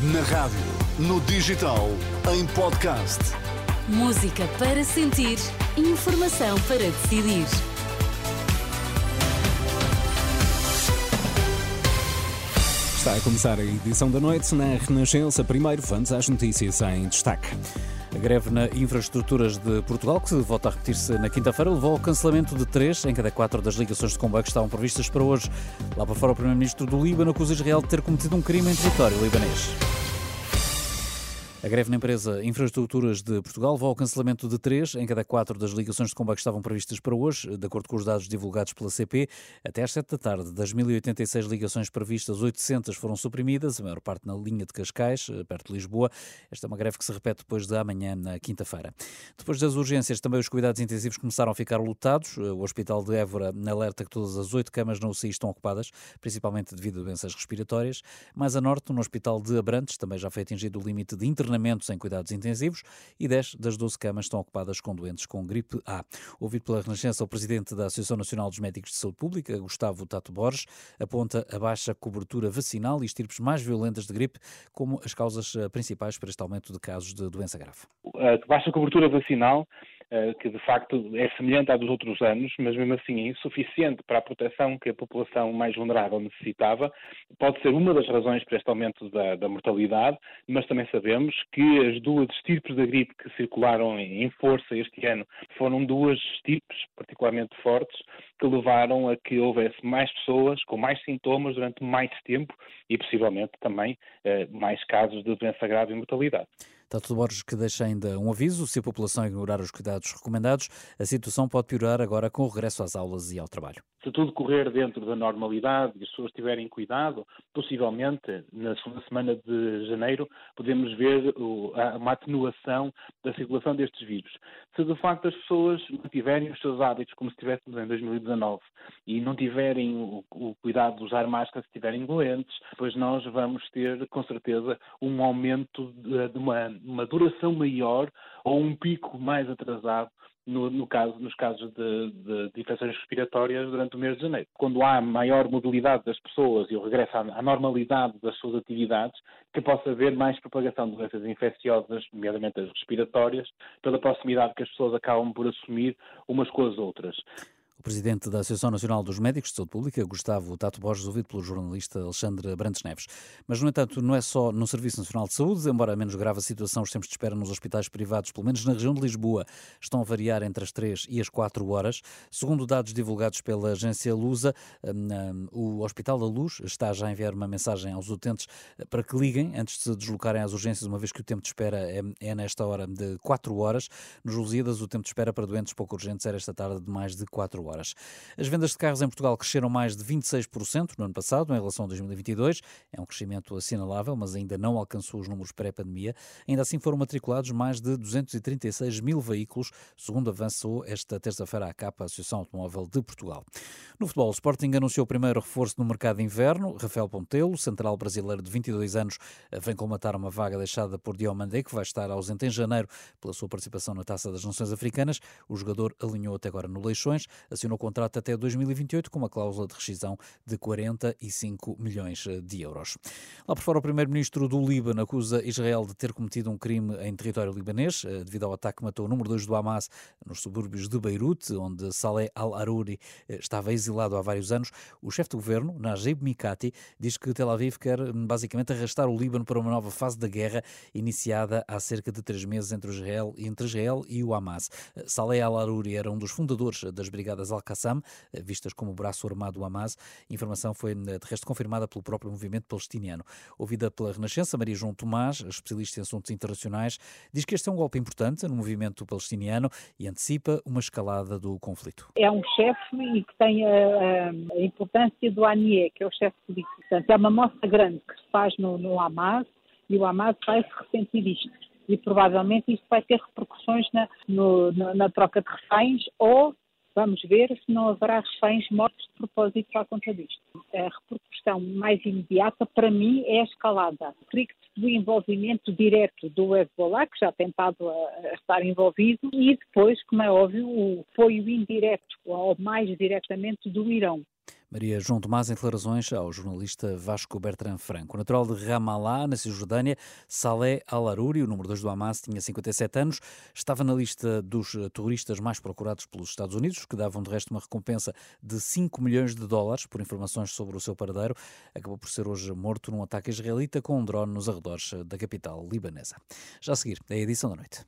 Na rádio, no digital, em podcast. Música para sentir, informação para decidir. Está a começar a edição da noite na Renascença. Primeiro, vamos às notícias em destaque. A greve na infraestruturas de Portugal, que volta a repetir-se na quinta-feira, levou ao cancelamento de três em cada quatro das ligações de comboio que estavam previstas para hoje. Lá para fora, o Primeiro-Ministro do Líbano acusa Israel de ter cometido um crime em território libanês. A greve na empresa Infraestruturas de Portugal levou ao cancelamento de três em cada quatro das ligações de comboio que estavam previstas para hoje, de acordo com os dados divulgados pela CP. Até às 7 da tarde, das 1.086 ligações previstas, 800 foram suprimidas, a maior parte na linha de Cascais, perto de Lisboa. Esta é uma greve que se repete depois de amanhã, na quinta-feira. Depois das urgências, também os cuidados intensivos começaram a ficar lotados. O Hospital de Évora alerta que todas as oito camas na UCI estão ocupadas, principalmente devido a doenças respiratórias. Mais a norte, no Hospital de Abrantes, também já foi atingido o limite de internamento internamentos em cuidados intensivos e 10 das 12 camas estão ocupadas com doentes com gripe A. Ouvido pela Renascença, o presidente da Associação Nacional dos Médicos de Saúde Pública, Gustavo Tato Borges, aponta a baixa cobertura vacinal e estirpes mais violentas de gripe como as causas eh, principais para este aumento de casos de doença grave. A baixa cobertura vacinal que de facto é semelhante à dos outros anos, mas mesmo assim é insuficiente para a proteção que a população mais vulnerável necessitava, pode ser uma das razões para este aumento da, da mortalidade, mas também sabemos que as duas estirpes da gripe que circularam em força este ano foram duas estirpes particularmente fortes que levaram a que houvesse mais pessoas com mais sintomas durante mais tempo e possivelmente também eh, mais casos de doença grave e mortalidade. Tato Borges que deixa ainda um aviso: se a população ignorar os cuidados recomendados, a situação pode piorar agora com o regresso às aulas e ao trabalho. Se tudo correr dentro da normalidade e as pessoas tiverem cuidado, possivelmente na segunda semana de janeiro podemos ver uma atenuação da circulação destes vírus. Se de facto as pessoas mantiverem os seus hábitos como se estivéssemos em 2019 e não tiverem o, cuidado de usar máscara se estiverem doentes, depois nós vamos ter com certeza um aumento de uma uma duração maior ou um pico mais atrasado no, no caso, nos casos de, de, de, infecções respiratórias durante o mês de janeiro. Quando há maior mobilidade das pessoas e o regresso à, à, normalidade das suas atividades, que possa haver mais propagação de doenças infecciosas, nomeadamente as respiratórias, pela proximidade que as pessoas acabam por assumir umas com as outras. O presidente da Associação Nacional dos Médicos de Saúde Pública, Gustavo Tato Borges, ouvido pelo jornalista Alexandre Brandes Neves. Mas, no entanto, não é só no Serviço Nacional de Saúde, embora menos grave a situação, os tempos de espera nos hospitais privados, pelo menos na região de Lisboa, estão a variar entre as 3 e as 4 horas. Segundo dados divulgados pela agência Lusa, hum, hum, o Hospital da Luz está já a enviar uma mensagem aos utentes para que liguem antes de se deslocarem às urgências, uma vez que o tempo de espera é, é nesta hora de 4 horas. Nos Lusíadas, o tempo de espera para doentes pouco urgentes era esta tarde de mais de 4 horas horas. As vendas de carros em Portugal cresceram mais de 26% no ano passado, em relação a 2022. É um crescimento assinalável, mas ainda não alcançou os números pré-pandemia. Ainda assim foram matriculados mais de 236 mil veículos, segundo avançou esta terça-feira a CAPA, a Associação Automóvel de Portugal. No futebol, o Sporting anunciou o primeiro reforço no mercado de inverno. Rafael Pontelo, central brasileiro de 22 anos, vem colmatar uma vaga deixada por Diomandé, que vai estar ausente em janeiro pela sua participação na Taça das Nações Africanas. O jogador alinhou até agora no Leixões assinou contrato até 2028 com uma cláusula de rescisão de 45 milhões de euros. Lá por fora, o primeiro-ministro do Líbano acusa Israel de ter cometido um crime em território libanês, eh, devido ao ataque que matou o número 2 do Hamas nos subúrbios de Beirute, onde Saleh al-Aruri eh, estava exilado há vários anos. O chefe do governo, Najib Mikati, diz que Tel Aviv quer hum, basicamente arrastar o Líbano para uma nova fase da guerra iniciada há cerca de três meses entre Israel, entre Israel e o Hamas. Eh, Saleh al-Aruri era um dos fundadores das brigadas das Al-Qassam, eh, vistas como braço armado do Hamas. A informação foi, eh, de resto, confirmada pelo próprio movimento palestiniano. Ouvida pela Renascença, Maria João Tomás, especialista em assuntos internacionais, diz que este é um golpe importante no movimento palestiniano e antecipa uma escalada do conflito. É um chefe e que tem a, a importância do ANIE, que é o chefe político. Portanto, é uma mostra grande que se faz no, no Hamas e o Hamas vai se ressentir disto e provavelmente isto vai ter repercussões na, no, na, na, troca de reféns ou Vamos ver se não haverá reféns mortos de propósito para conta disto. A repercussão mais imediata, para mim, é a escalada. do envolvimento direto do Hezbollah, que já tem estado a estar envolvido, e depois, como é óbvio, o apoio indireto, ou mais diretamente, do Irão. Maria João Tomás em declarações ao jornalista Vasco Bertrand Franco. O natural de Ramallah, na Cisjordânia, Saleh Al-Aruri, o número 2 do Hamas, tinha 57 anos, estava na lista dos terroristas mais procurados pelos Estados Unidos, que davam de resto uma recompensa de 5 milhões de dólares por informações sobre o seu paradeiro. Acabou por ser hoje morto num ataque israelita com um drone nos arredores da capital libanesa. Já a seguir, é a edição da noite.